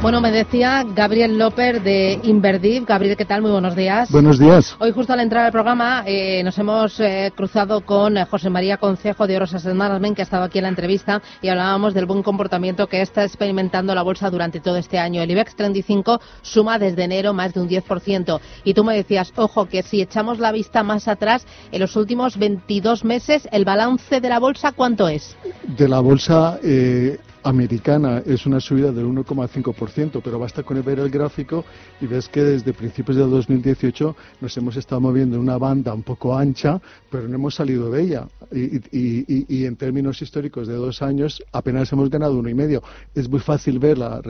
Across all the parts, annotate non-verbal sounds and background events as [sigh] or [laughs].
Bueno, me decía Gabriel López de Inverdiv. Gabriel, ¿qué tal? Muy buenos días. Buenos días. Hoy, justo al entrar al programa, eh, nos hemos eh, cruzado con eh, José María Concejo de Oros Asset Management, que ha estado aquí en la entrevista, y hablábamos del buen comportamiento que está experimentando la bolsa durante todo este año. El IBEX 35 suma desde enero más de un 10%. Y tú me decías, ojo, que si echamos la vista más atrás, en los últimos 22 meses, ¿el balance de la bolsa cuánto es? De la bolsa americana es una subida del 1,5%, pero basta con ver el gráfico y ves que desde principios de 2018 nos hemos estado moviendo en una banda un poco ancha, pero no hemos salido de ella. Y, en términos históricos de dos años apenas hemos ganado uno y medio. Es muy fácil ver, la,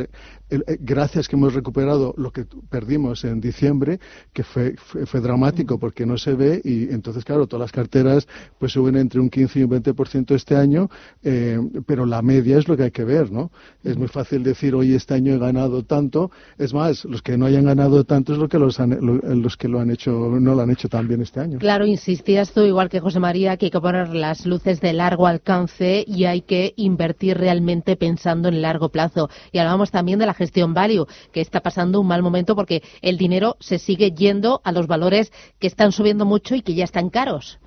eh, gracias que hemos recuperado lo que perdimos en diciembre, que fue, fue, dramático porque no se ve y entonces, claro, todas las carteras pues suben entre un 15 y un 20% este año, eh, pero la media es lo que hay que ver, ¿no? Es muy fácil decir, hoy este año he ganado tanto. Es más, los que no hayan ganado tanto es lo que los, los que lo han hecho, no lo han hecho tan bien este año. Claro, insistías tú, igual que José María, que hay que poner las luces de largo alcance y hay que invertir realmente pensando en el largo plazo. Y hablábamos también de la gestión value, que está pasando un mal momento porque el dinero se sigue yendo a los valores que están subiendo mucho y que ya están caros.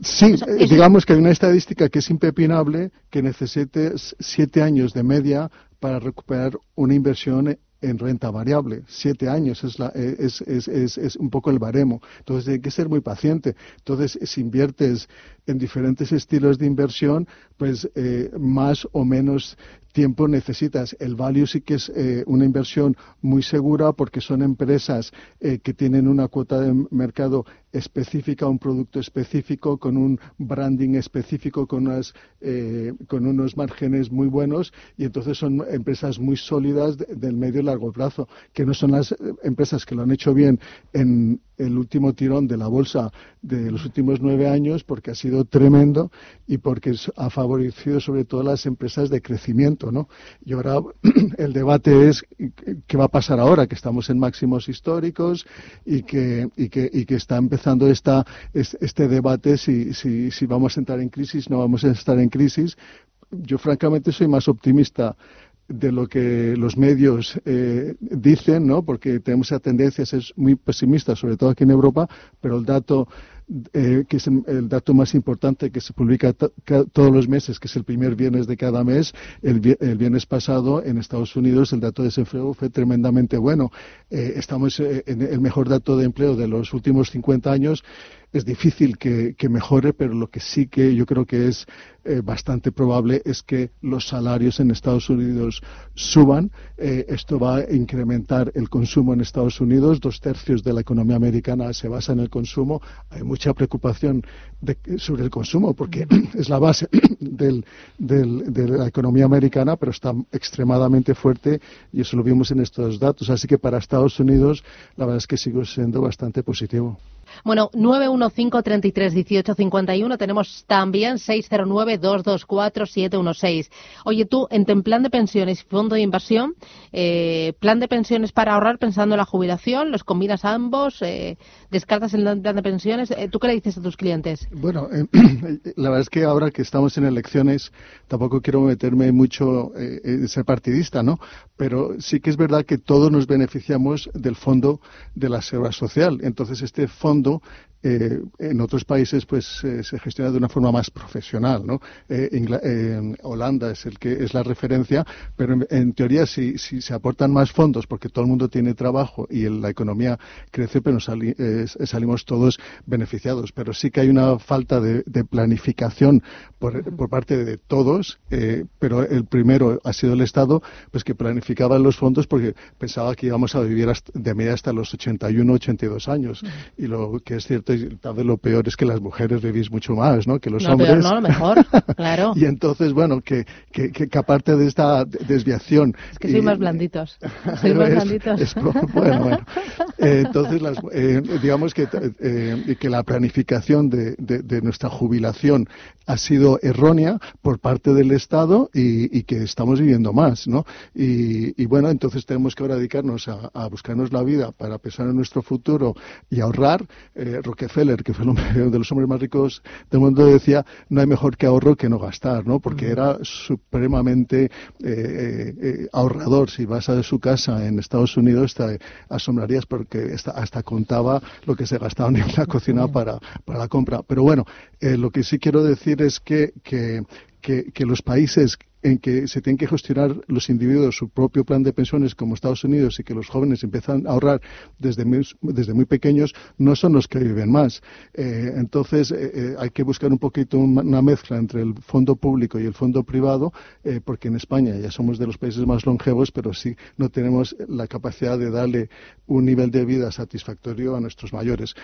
Sí, eh, digamos que hay una estadística que es impepinable que necesite siete años de media para recuperar una inversión en renta variable. Siete años es, la, eh, es, es, es, un poco el baremo. Entonces hay que ser muy paciente. Entonces, si inviertes en diferentes estilos de inversión, pues eh, más o menos tiempo necesitas. El value sí que es eh, una inversión muy segura porque son empresas eh, que tienen una cuota de mercado específica, un producto específico, con un branding específico, con, unas, eh, con unos márgenes muy buenos y entonces son empresas muy sólidas del medio y largo plazo, que no son las empresas que lo han hecho bien en el último tirón de la bolsa de los últimos nueve años porque ha sido tremendo y porque ha favorecido sobre todo las empresas de crecimiento, ¿no? Y ahora [clears throat] el debate es qué va a pasar ahora, que estamos en máximos históricos y que, y que, y que está empezando esta, este debate si, si, si vamos a entrar en crisis, no vamos a estar en crisis. Yo francamente soy más optimista de lo que los medios eh, dicen, ¿no? Porque tenemos esa tendencia a ser muy pesimistas, sobre todo aquí en Europa, pero el dato eh, que es el dato más importante que se publica todos los meses, que es el primer viernes de cada mes. El, viernes pasado en Estados Unidos el dato de desempleo fue tremendamente bueno. Eh, estamos en el mejor dato de empleo de los últimos 50 años es difícil que, mejore, pero lo que sí que yo creo que es eh, bastante probable es que los salarios en Estados Unidos suban. Eh, esto va a incrementar el consumo en Estados Unidos. Dos tercios de la economía americana se basa en el consumo. Hay mucha preocupación sobre el consumo porque [clears throat] es la base [clears throat] de la economía americana, pero está extremadamente fuerte y eso lo vimos en estos datos. Así que para Estados Unidos la verdad es que sigue siendo bastante positivo. Bueno, 915-33-1851. Tenemos también 609-224-716. Oye, tú, en plan de pensiones y fondo de inversión, eh, plan de pensiones para ahorrar pensando en la jubilación, ¿los combinas ambos? Eh, ¿Descartas el plan de pensiones? Eh, ¿Tú qué le dices a tus clientes? Bueno, [clears throat] la verdad es que ahora que estamos en elecciones, tampoco quiero meterme mucho en ser partidista, ¿no? Pero sí que es verdad que todos nos beneficiamos del fondo de la seguridad social. Entonces, este fondo eh, en otros países pues eh, se gestiona de una forma más profesional ¿no? Eh, Holanda es el que es la referencia pero en, teoría si, si, se aportan más fondos porque todo el mundo tiene trabajo y la economía crece pero salimos todos beneficiados. Pero sí que hay una falta de, planificación por, por, parte de todos pero el primero ha sido el Estado pues que planificaba los fondos porque pensaba que íbamos a vivir de media hasta los 81 82 años. Y lo que es cierto y tal vez lo peor es que las mujeres vivís mucho más, ¿no? Que los hombres. no, lo mejor, [laughs] claro. y entonces, bueno, que, que, que, aparte de esta desviación. Es que soy más blanditos. [laughs] Soy más blanditos. bueno, bueno. [laughs] Eh, entonces, eh, digamos que, eh, que la planificación de, de, nuestra jubilación ha sido errónea por parte del Estado y, que estamos viviendo más, ¿no? Y, bueno, entonces tenemos que ahora dedicarnos a, buscarnos la vida para pensar en nuestro futuro y ahorrar. Eh, Rockefeller, que fue [laughs] uno de los hombres más ricos del mundo, decía, no hay mejor que ahorro que no gastar, ¿no? Porque era supremamente eh, ahorrador. Si vas a su casa en Estados Unidos, te asombrarías porque hasta, contaba lo que se gastaba en la cocina para, para la compra. Pero bueno, lo que sí quiero decir es que, que, que, los países en que se tienen que gestionar los individuos su propio plan de pensiones como Estados Unidos y que los jóvenes empiezan a ahorrar desde muy, desde muy pequeños no son los que viven más. Eh, entonces eh, eh, hay que buscar un poquito una mezcla entre el fondo público y el fondo privado porque en España ya somos de los países más longevos pero sí no tenemos la capacidad de darle un nivel de vida satisfactorio a nuestros mayores.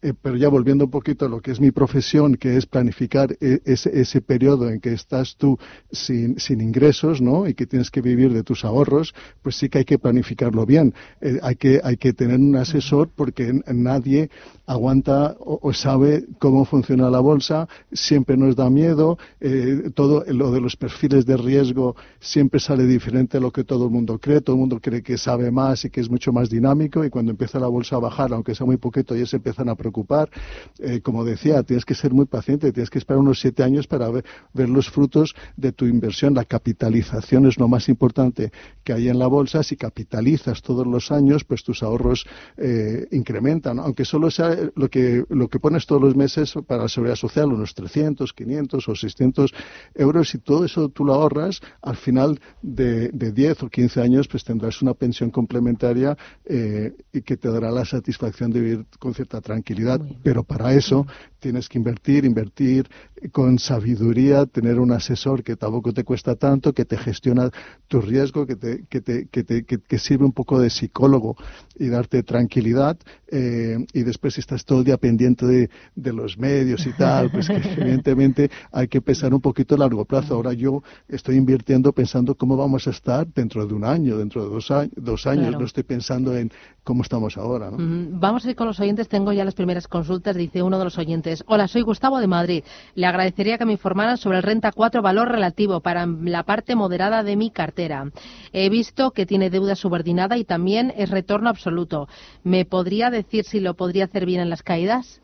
Eh, pero ya volviendo un poquito a lo que es mi profesión, que es planificar eh, ese, ese periodo en que estás tú sin, sin, ingresos, ¿no? Y que tienes que vivir de tus ahorros, pues sí que hay que planificarlo bien. Eh, hay, que, hay que tener un asesor porque nadie aguanta o, sabe cómo funciona la bolsa, siempre nos da miedo, todo lo de los perfiles de riesgo siempre sale diferente a lo que todo el mundo cree, todo el mundo cree que sabe más y que es mucho más dinámico y cuando empieza la bolsa a bajar, aunque sea muy poquito, ya se empiezan a preocupar. Eh, como decía, tienes que ser muy paciente, tienes que esperar unos siete años para ver, los frutos de tu inversión. La capitalización es lo más importante que hay en la bolsa. Si capitalizas todos los años, pues tus ahorros eh, incrementan, aunque solo sea lo que, lo que pones todos los meses para la seguridad social, unos 300, 500 o 600 euros, y todo eso tú lo ahorras, al final de, de 10 o 15 años, pues tendrás una pensión complementaria eh, y que te dará la satisfacción de vivir con cierta tranquilidad pero para eso tienes que invertir, invertir con sabiduría, tener un asesor que tampoco te cuesta tanto, que te gestiona tu riesgo, que te, que te, que te que, sirve un poco de psicólogo y darte tranquilidad. Eh, y después si estás todo el día pendiente de, de los medios y tal, pues que [laughs] evidentemente hay que pensar un poquito a largo plazo. Ahora yo estoy invirtiendo pensando cómo vamos a estar dentro de un año, dentro de dos, años, dos años. No estoy pensando en cómo estamos ahora. Vamos a ir con los oyentes. Tengo ya las primeras consultas. Dice uno de los oyentes. Hola, soy Gustavo de Madrid. Le agradecería que me informaran sobre el renta 4 valor relativo para la parte moderada de mi cartera. He visto que tiene deuda subordinada y también es retorno absoluto. ¿Me podría decir si lo podría hacer bien en las caídas?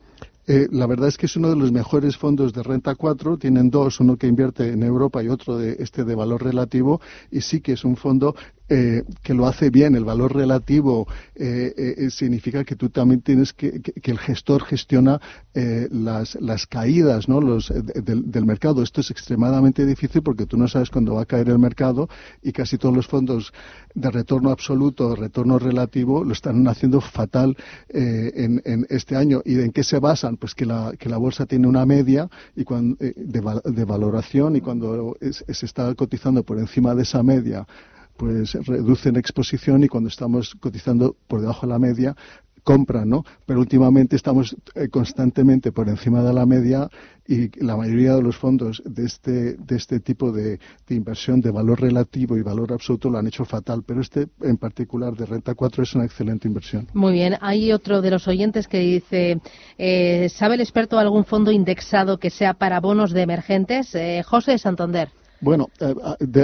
Eh, la verdad es que es uno de los mejores fondos de renta 4. Tienen dos, uno que invierte en Europa y otro de este de valor relativo. Y sí que es un fondo eh, que lo hace bien, el valor relativo eh, eh, significa que tú también tienes que, que, el gestor gestiona las, las, caídas ¿no? Los, del, mercado. Esto es extremadamente difícil porque tú no sabes cuándo va a caer el mercado y casi todos los fondos de retorno absoluto, retorno relativo, lo están haciendo fatal en, en, este año. ¿Y en qué se basan? Pues que la, que la bolsa tiene una media y cuando, de, de, valoración y cuando se está cotizando por encima de esa media pues reducen exposición y cuando estamos cotizando por debajo de la media compran, ¿no? Pero últimamente estamos eh, constantemente por encima de la media y la mayoría de los fondos de este, de este tipo de, inversión de valor relativo y valor absoluto lo han hecho fatal, pero este en particular de renta 4 es una excelente inversión. Muy bien, hay otro de los oyentes que dice, eh, ¿sabe el experto algún fondo indexado que sea para bonos de emergentes? Eh, José Santander. Bueno,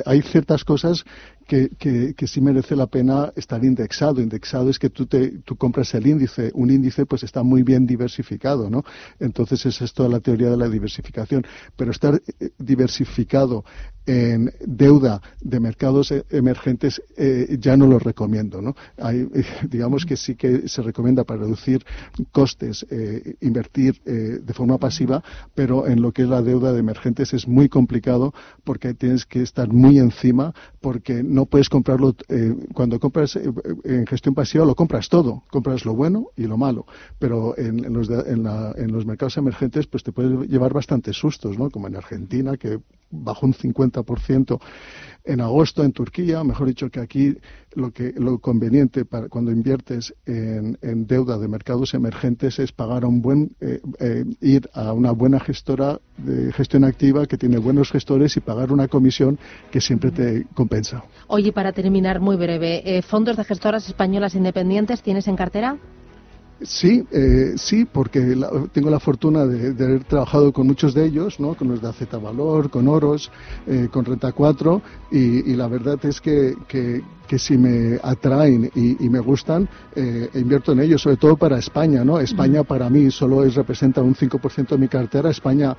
hay ciertas cosas que, que, sí merece la pena estar indexado. Indexado es que tú, te, tú compras el índice. Un índice pues está muy bien diversificado, ¿no? Entonces es esto la teoría de la diversificación. Pero estar eh, diversificado en deuda de mercados e, emergentes eh, ya no lo recomiendo, ¿no? Hay, [laughs] digamos que sí que se recomienda para reducir costes eh, invertir de forma pasiva, pero en lo que es la deuda de emergentes es muy complicado porque tienes que estar muy encima porque no no puedes comprarlo, eh, cuando compras eh, en gestión pasiva lo compras todo, compras lo bueno y lo malo, pero en, los, en, en los mercados emergentes pues te puedes llevar bastantes sustos, ¿no? Como en Argentina, que bajó un 50% en agosto en Turquía, mejor dicho que aquí lo que lo conveniente para cuando inviertes en, deuda de mercados emergentes es pagar a un buen eh, eh, ir a una buena gestora de gestión activa que tiene buenos gestores y pagar una comisión que siempre te compensa. Oye, para terminar muy breve, eh, fondos de gestoras españolas independientes tienes en cartera? Sí, eh, sí, porque tengo la fortuna de, haber trabajado con muchos de ellos, ¿no? con los de AZ Valor, con Oros, eh, con Renta 4, y, la verdad es que, que, si me atraen y, me gustan, eh, invierto en ellos, sobre todo para España. ¿no? España para mí solo es, representa un 5% de mi cartera. España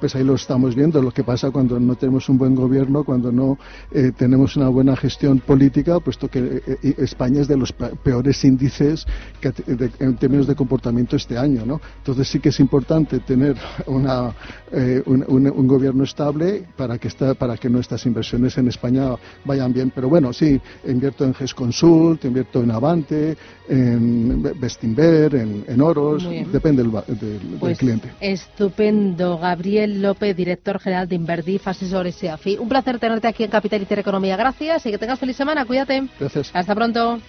pues ahí lo estamos viendo, lo que pasa cuando no tenemos un buen gobierno, cuando no eh, tenemos una buena gestión política, puesto que eh, eh, España es de los peores índices en términos de comportamiento este año, ¿no? Entonces sí que es importante tener una, un, gobierno estable para que, para que nuestras inversiones en España vayan bien. Pero bueno, sí, invierto en GES Consult, invierto en Avante, en Bestinver, en, en Oros, depende del, del pues cliente. Estupendo, Gabriel. López, director general de Inverdif, asesores y Un placer tenerte aquí en Capital Economía. Gracias y que tengas feliz semana. Cuídate. Gracias. Hasta pronto.